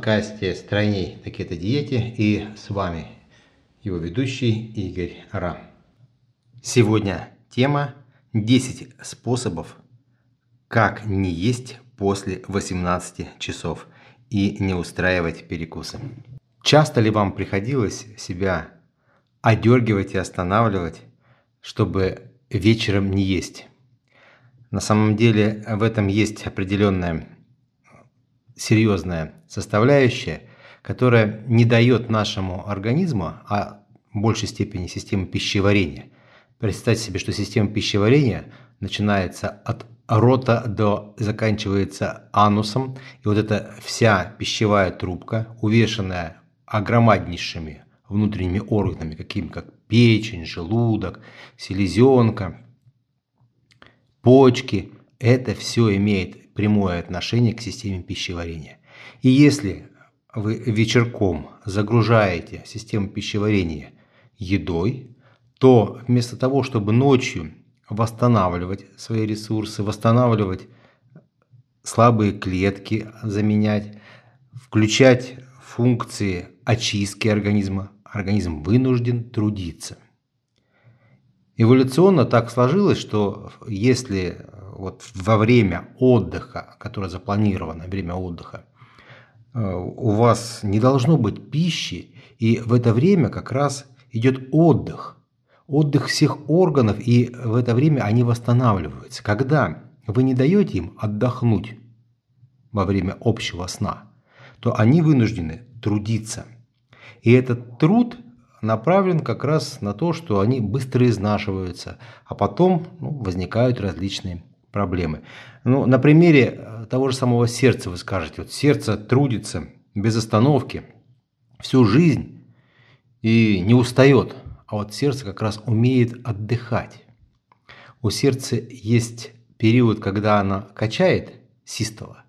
подкасте «Стройней на кето-диете» и с вами его ведущий Игорь Ра. Сегодня тема 10 способов, как не есть после 18 часов и не устраивать перекусы. Часто ли вам приходилось себя одергивать и останавливать, чтобы вечером не есть? На самом деле в этом есть определенная серьезная составляющая, которая не дает нашему организму, а в большей степени системе пищеварения. Представьте себе, что система пищеварения начинается от рота до заканчивается анусом, и вот эта вся пищевая трубка, увешанная огромнейшими внутренними органами, какими как печень, желудок, селезенка, почки, это все имеет прямое отношение к системе пищеварения. И если вы вечерком загружаете систему пищеварения едой, то вместо того, чтобы ночью восстанавливать свои ресурсы, восстанавливать слабые клетки, заменять, включать функции очистки организма, организм вынужден трудиться. Эволюционно так сложилось, что если вот во время отдыха, которое запланировано, время отдыха, э, у вас не должно быть пищи, и в это время как раз идет отдых, отдых всех органов, и в это время они восстанавливаются. Когда вы не даете им отдохнуть во время общего сна, то они вынуждены трудиться. И этот труд направлен как раз на то, что они быстро изнашиваются, а потом ну, возникают различные проблемы. Ну, на примере э, того же самого сердца вы скажете, вот сердце трудится без остановки всю жизнь и не устает, а вот сердце как раз умеет отдыхать. У сердца есть период, когда оно качает систола,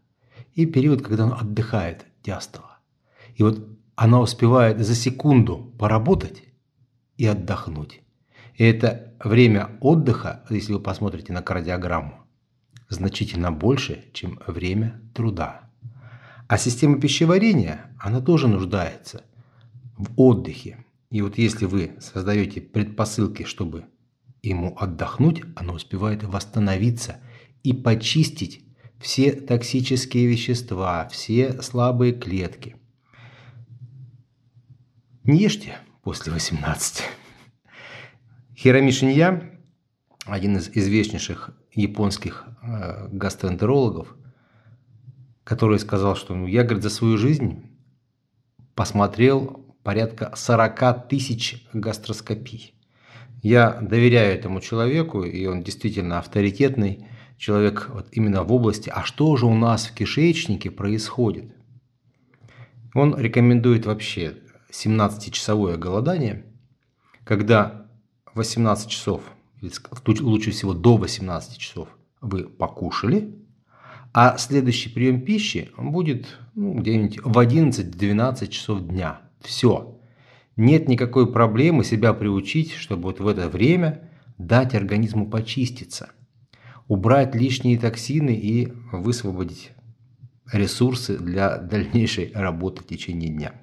и период, когда оно отдыхает диастола. И вот она успевает за секунду поработать и отдохнуть. И это время отдыха, если вы посмотрите на кардиограмму, значительно больше, чем время труда. А система пищеварения, она тоже нуждается в отдыхе. И вот если вы создаете предпосылки, чтобы ему отдохнуть, оно успевает восстановиться и почистить все токсические вещества, все слабые клетки. Не ешьте после 18. Хироми Шинья, один из известнейших японских э, гастроэнтерологов, который сказал, что ну, я, говорит, за свою жизнь посмотрел порядка 40 тысяч гастроскопий. Я доверяю этому человеку, и он действительно авторитетный человек вот именно в области, а что же у нас в кишечнике происходит. Он рекомендует вообще 17-часовое голодание, когда 18 часов лучше всего до 18 часов вы покушали, а следующий прием пищи будет ну, где-нибудь в 11-12 часов дня. Все. Нет никакой проблемы себя приучить, чтобы вот в это время дать организму почиститься, убрать лишние токсины и высвободить ресурсы для дальнейшей работы в течение дня.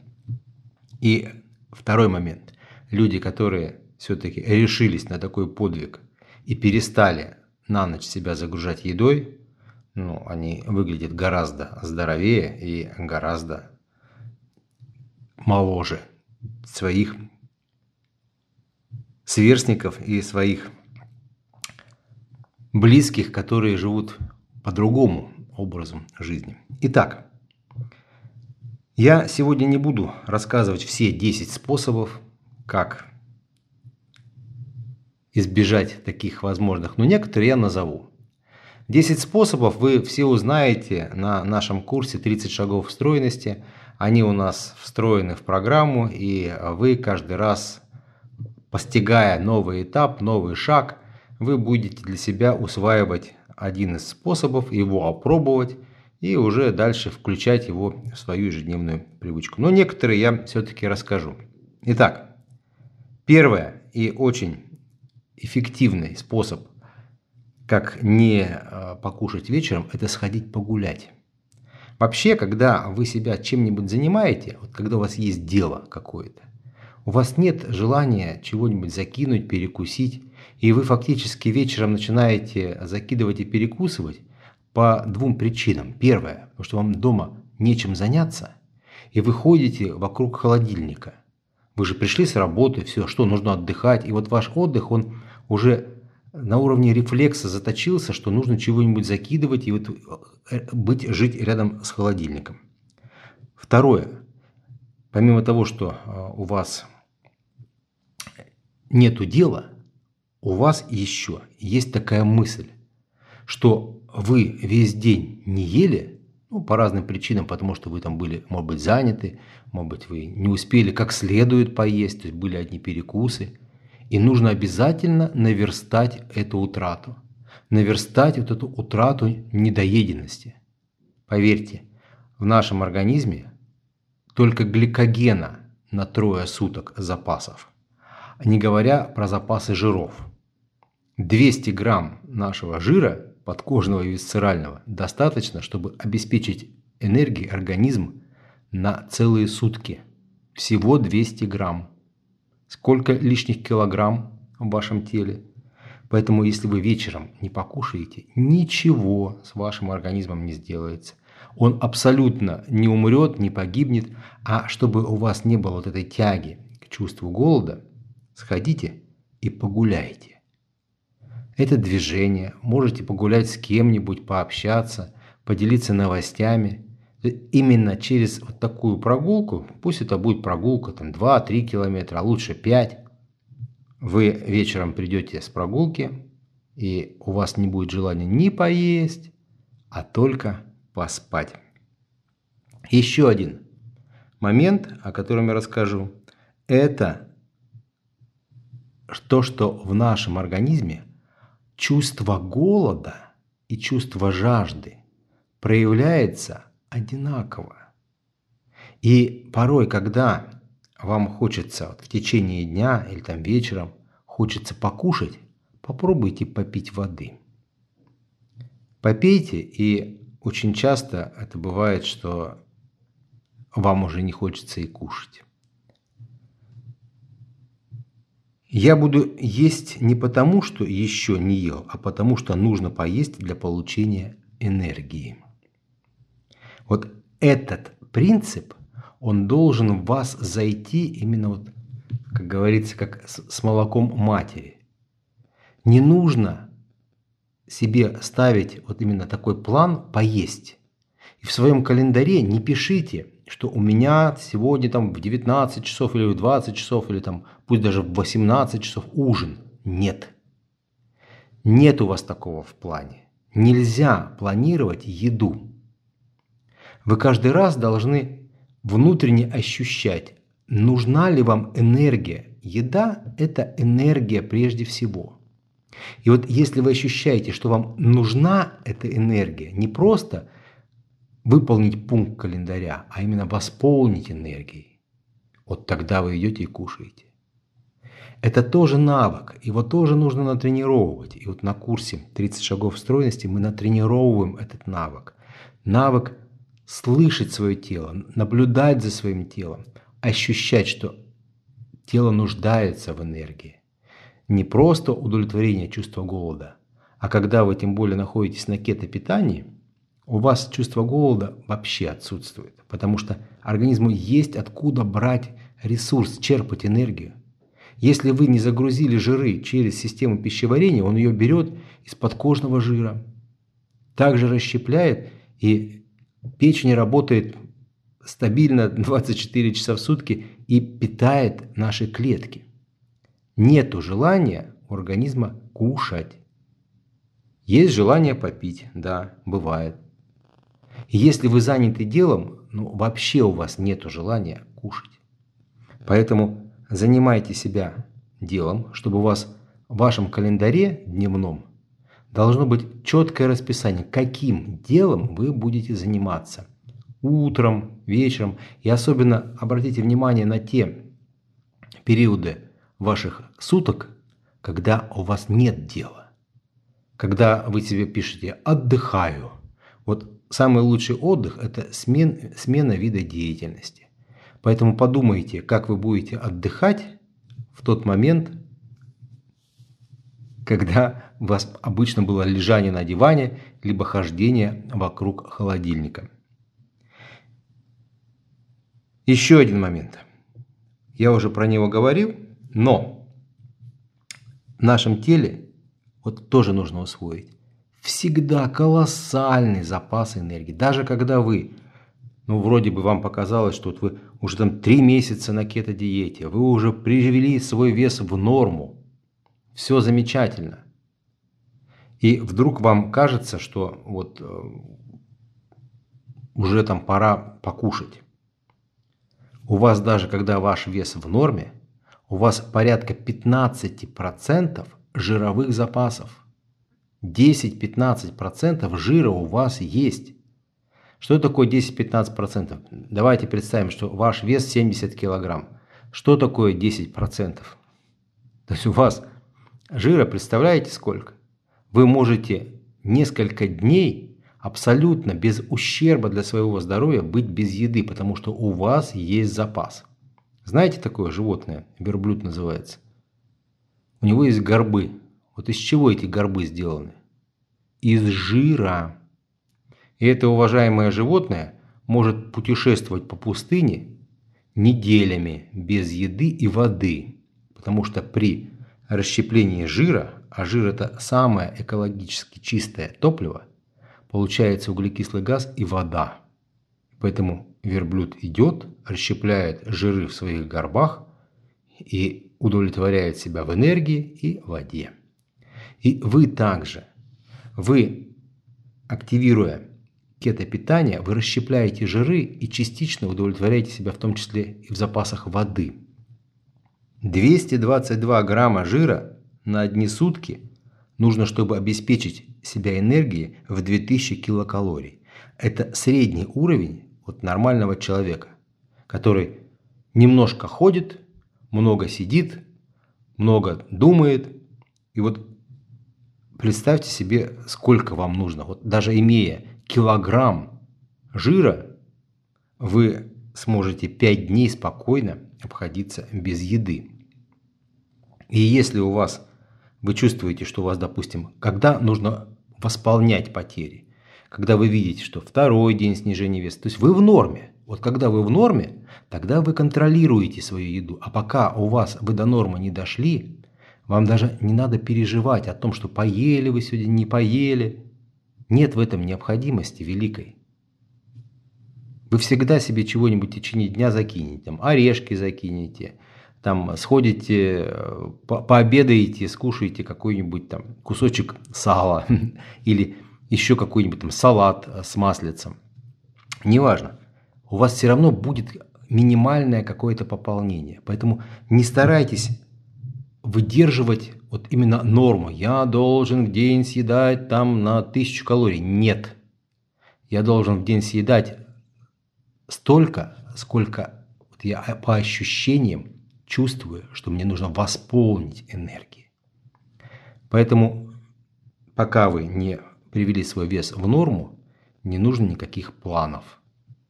И второй момент. Люди, которые все-таки решились на такой подвиг и перестали на ночь себя загружать едой, ну, они выглядят гораздо здоровее и гораздо моложе своих сверстников и своих близких, которые живут по другому образу жизни. Итак, я сегодня не буду рассказывать все 10 способов, как избежать таких возможных, но некоторые я назову. 10 способов вы все узнаете на нашем курсе 30 шагов встроенности. Они у нас встроены в программу, и вы каждый раз, постигая новый этап, новый шаг, вы будете для себя усваивать один из способов, его опробовать и уже дальше включать его в свою ежедневную привычку. Но некоторые я все-таки расскажу. Итак, первое и очень эффективный способ, как не э, покушать вечером, это сходить погулять. Вообще, когда вы себя чем-нибудь занимаете, вот когда у вас есть дело какое-то, у вас нет желания чего-нибудь закинуть, перекусить, и вы фактически вечером начинаете закидывать и перекусывать по двум причинам. Первое, потому что вам дома нечем заняться, и вы ходите вокруг холодильника. Вы же пришли с работы, все, что, нужно отдыхать, и вот ваш отдых, он уже на уровне рефлекса заточился, что нужно чего-нибудь закидывать и вот э, быть, жить рядом с холодильником. Второе. Помимо того, что э, у вас нету дела, у вас еще есть такая мысль, что вы весь день не ели, ну, по разным причинам, потому что вы там были, может быть, заняты, может быть, вы не успели как следует поесть, то есть были одни перекусы – и нужно обязательно наверстать эту утрату. Наверстать вот эту утрату недоеденности. Поверьте, в нашем организме только гликогена на трое суток запасов. Не говоря про запасы жиров. 200 грамм нашего жира, подкожного и висцерального, достаточно, чтобы обеспечить энергией организм на целые сутки. Всего 200 грамм сколько лишних килограмм в вашем теле. Поэтому, если вы вечером не покушаете, ничего с вашим организмом не сделается. Он абсолютно не умрет, не погибнет. А чтобы у вас не было вот этой тяги к чувству голода, сходите и погуляйте. Это движение. Можете погулять с кем-нибудь, пообщаться, поделиться новостями – именно через вот такую прогулку, пусть это будет прогулка там 2-3 километра, а лучше 5, вы вечером придете с прогулки, и у вас не будет желания ни поесть, а только поспать. Еще один момент, о котором я расскажу, это то, что в нашем организме чувство голода и чувство жажды проявляется одинаково. И порой, когда вам хочется вот в течение дня или там вечером хочется покушать, попробуйте попить воды. Попейте, и очень часто это бывает, что вам уже не хочется и кушать. Я буду есть не потому, что еще не ел, а потому, что нужно поесть для получения энергии. Вот этот принцип, он должен в вас зайти именно вот, как говорится, как с молоком матери. Не нужно себе ставить вот именно такой план поесть. И в своем календаре не пишите, что у меня сегодня там в 19 часов или в 20 часов, или там пусть даже в 18 часов ужин. Нет. Нет у вас такого в плане. Нельзя планировать еду. Вы каждый раз должны внутренне ощущать, нужна ли вам энергия. Еда – это энергия прежде всего. И вот если вы ощущаете, что вам нужна эта энергия, не просто выполнить пункт календаря, а именно восполнить энергией, вот тогда вы идете и кушаете. Это тоже навык, его тоже нужно натренировывать. И вот на курсе 30 шагов стройности мы натренировываем этот навык. Навык слышать свое тело, наблюдать за своим телом, ощущать, что тело нуждается в энергии. Не просто удовлетворение чувства голода, а когда вы тем более находитесь на кетопитании, у вас чувство голода вообще отсутствует, потому что организму есть откуда брать ресурс, черпать энергию. Если вы не загрузили жиры через систему пищеварения, он ее берет из подкожного жира, также расщепляет и Печень работает стабильно 24 часа в сутки и питает наши клетки. Нету желания у организма кушать. Есть желание попить, да, бывает. если вы заняты делом, ну вообще у вас нету желания кушать. Поэтому занимайте себя делом, чтобы у вас в вашем календаре дневном должно быть четкое расписание, каким делом вы будете заниматься. Утром, вечером. И особенно обратите внимание на те периоды ваших суток, когда у вас нет дела. Когда вы себе пишете «отдыхаю». Вот самый лучший отдых – это смен, смена вида деятельности. Поэтому подумайте, как вы будете отдыхать в тот момент, когда у вас обычно было лежание на диване, либо хождение вокруг холодильника. Еще один момент. Я уже про него говорил, но в нашем теле вот тоже нужно усвоить. Всегда колоссальный запас энергии. Даже когда вы, ну вроде бы вам показалось, что вот вы уже там три месяца на кето-диете, вы уже привели свой вес в норму, все замечательно. И вдруг вам кажется, что вот э, уже там пора покушать. У вас даже когда ваш вес в норме, у вас порядка 15% жировых запасов. 10-15% жира у вас есть. Что такое 10-15%? Давайте представим, что ваш вес 70 килограмм. Что такое 10%? То есть у вас жира, представляете сколько? Вы можете несколько дней абсолютно без ущерба для своего здоровья быть без еды, потому что у вас есть запас. Знаете такое животное? Верблюд называется. У него есть горбы. Вот из чего эти горбы сделаны? Из жира. И это уважаемое животное может путешествовать по пустыне неделями без еды и воды, потому что при расщеплении жира, а жир это самое экологически чистое топливо, получается углекислый газ и вода. Поэтому верблюд идет, расщепляет жиры в своих горбах и удовлетворяет себя в энергии и воде. И вы также, вы, активируя кетопитание, вы расщепляете жиры и частично удовлетворяете себя в том числе и в запасах воды. 222 грамма жира на одни сутки нужно, чтобы обеспечить себя энергией в 2000 килокалорий. Это средний уровень вот нормального человека, который немножко ходит, много сидит, много думает. И вот представьте себе, сколько вам нужно. Вот даже имея килограмм жира, вы сможете 5 дней спокойно обходиться без еды. И если у вас, вы чувствуете, что у вас, допустим, когда нужно восполнять потери, когда вы видите, что второй день снижения веса, то есть вы в норме. Вот когда вы в норме, тогда вы контролируете свою еду. А пока у вас вы до нормы не дошли, вам даже не надо переживать о том, что поели вы сегодня, не поели. Нет в этом необходимости великой. Вы всегда себе чего-нибудь в течение дня закинете. Там, орешки закинете, там, сходите, по пообедаете, скушаете какой-нибудь там кусочек сала или еще какой-нибудь там салат с маслицем. Неважно. У вас все равно будет минимальное какое-то пополнение. Поэтому не старайтесь выдерживать вот именно норму. Я должен в день съедать там на тысячу калорий. Нет. Я должен в день съедать столько, сколько вот я по ощущениям чувствую, что мне нужно восполнить энергии. Поэтому пока вы не привели свой вес в норму, не нужно никаких планов.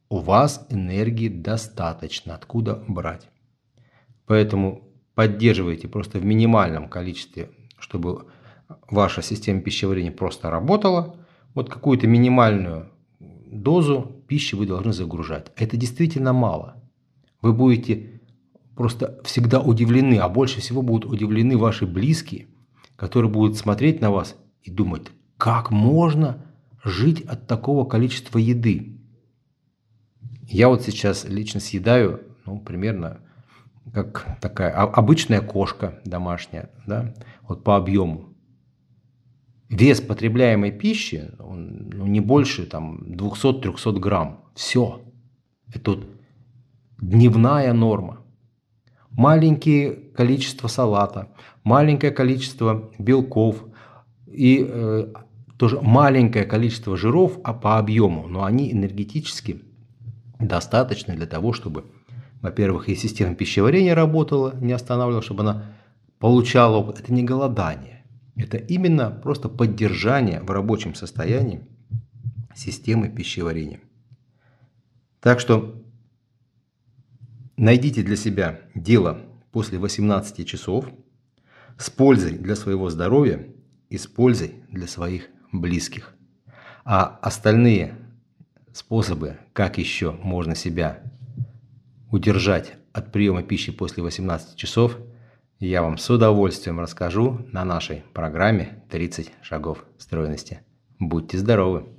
У вас энергии достаточно, откуда брать. Поэтому поддерживайте просто в минимальном количестве, чтобы ваша система пищеварения просто работала. Вот какую-то минимальную дозу пищи вы должны загружать. Это действительно мало. Вы будете просто всегда удивлены, а больше всего будут удивлены ваши близкие, которые будут смотреть на вас и думать, как можно жить от такого количества еды. Я вот сейчас лично съедаю, ну, примерно как такая обычная кошка домашняя, да, вот по объему. Вес потребляемой пищи он, ну, не больше там 200-300 грамм. Все. Это вот дневная норма. Маленькое количество салата, маленькое количество белков и э, тоже маленькое количество жиров а по объему, но они энергетически достаточны для того, чтобы во-первых, и система пищеварения работала, не останавливала, чтобы она получала Это не голодание. Это именно просто поддержание в рабочем состоянии системы пищеварения. Так что найдите для себя дело после 18 часов с пользой для своего здоровья и с пользой для своих близких. А остальные способы, как еще можно себя удержать от приема пищи после 18 часов, я вам с удовольствием расскажу на нашей программе «30 шагов стройности». Будьте здоровы!